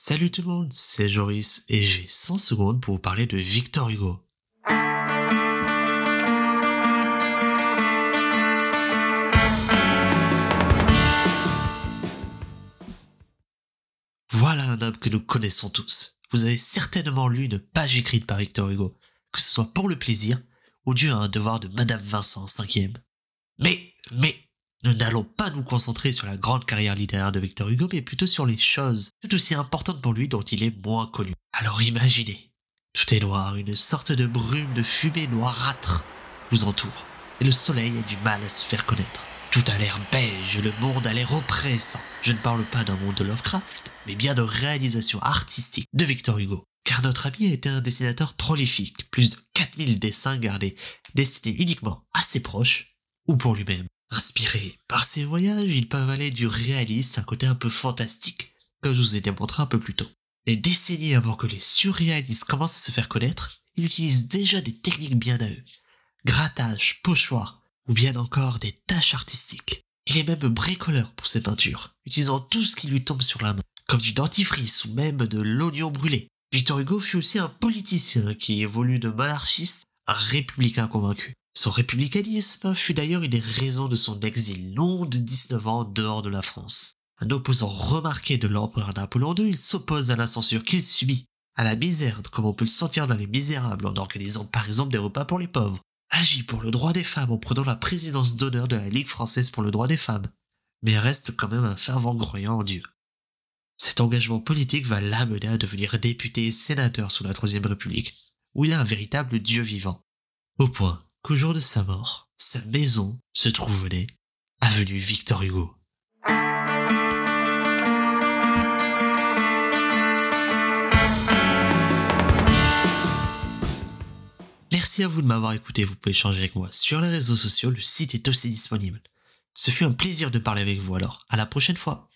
Salut tout le monde, c'est Joris et j'ai 100 secondes pour vous parler de Victor Hugo. Voilà un homme que nous connaissons tous. Vous avez certainement lu une page écrite par Victor Hugo, que ce soit pour le plaisir ou dû à un devoir de Madame Vincent 5e. Mais, mais, nous n'allons pas nous concentrer sur la grande carrière littéraire de Victor Hugo, mais plutôt sur les choses tout aussi importantes pour lui dont il est moins connu. Alors imaginez, tout est noir, une sorte de brume de fumée noirâtre vous entoure, et le soleil a du mal à se faire connaître. Tout a l'air beige, le monde a l'air oppressant. Je ne parle pas d'un monde de Lovecraft, mais bien de réalisation artistique de Victor Hugo. Car notre ami était un dessinateur prolifique, plus de 4000 dessins gardés, destinés uniquement à ses proches ou pour lui-même. Inspiré par ses voyages, il aller du réalisme à un côté un peu fantastique, comme je vous ai démontré un peu plus tôt. Des décennies avant que les surréalistes commencent à se faire connaître, il utilise déjà des techniques bien à eux. Grattage, pochoir, ou bien encore des tâches artistiques. Il est même bricoleur pour ses peintures, utilisant tout ce qui lui tombe sur la main, comme du dentifrice ou même de l'oignon brûlé. Victor Hugo fut aussi un politicien qui évolue de monarchiste à républicain convaincu. Son républicanisme fut d'ailleurs une des raisons de son exil long de 19 ans dehors de la France. Un opposant remarqué de l'empereur Napoléon II, il s'oppose à la censure qu'il subit, à la misère comme on peut le sentir dans Les Misérables en organisant par exemple des repas pour les pauvres, agit pour le droit des femmes en prenant la présidence d'honneur de la Ligue française pour le droit des femmes, mais reste quand même un fervent croyant en Dieu. Cet engagement politique va l'amener à devenir député et sénateur sous la Troisième République, où il est un véritable Dieu vivant. Au point jour de sa mort, sa maison se trouvait avenue Victor Hugo. Merci à vous de m'avoir écouté, vous pouvez échanger avec moi sur les réseaux sociaux, le site est aussi disponible. Ce fut un plaisir de parler avec vous alors, à la prochaine fois.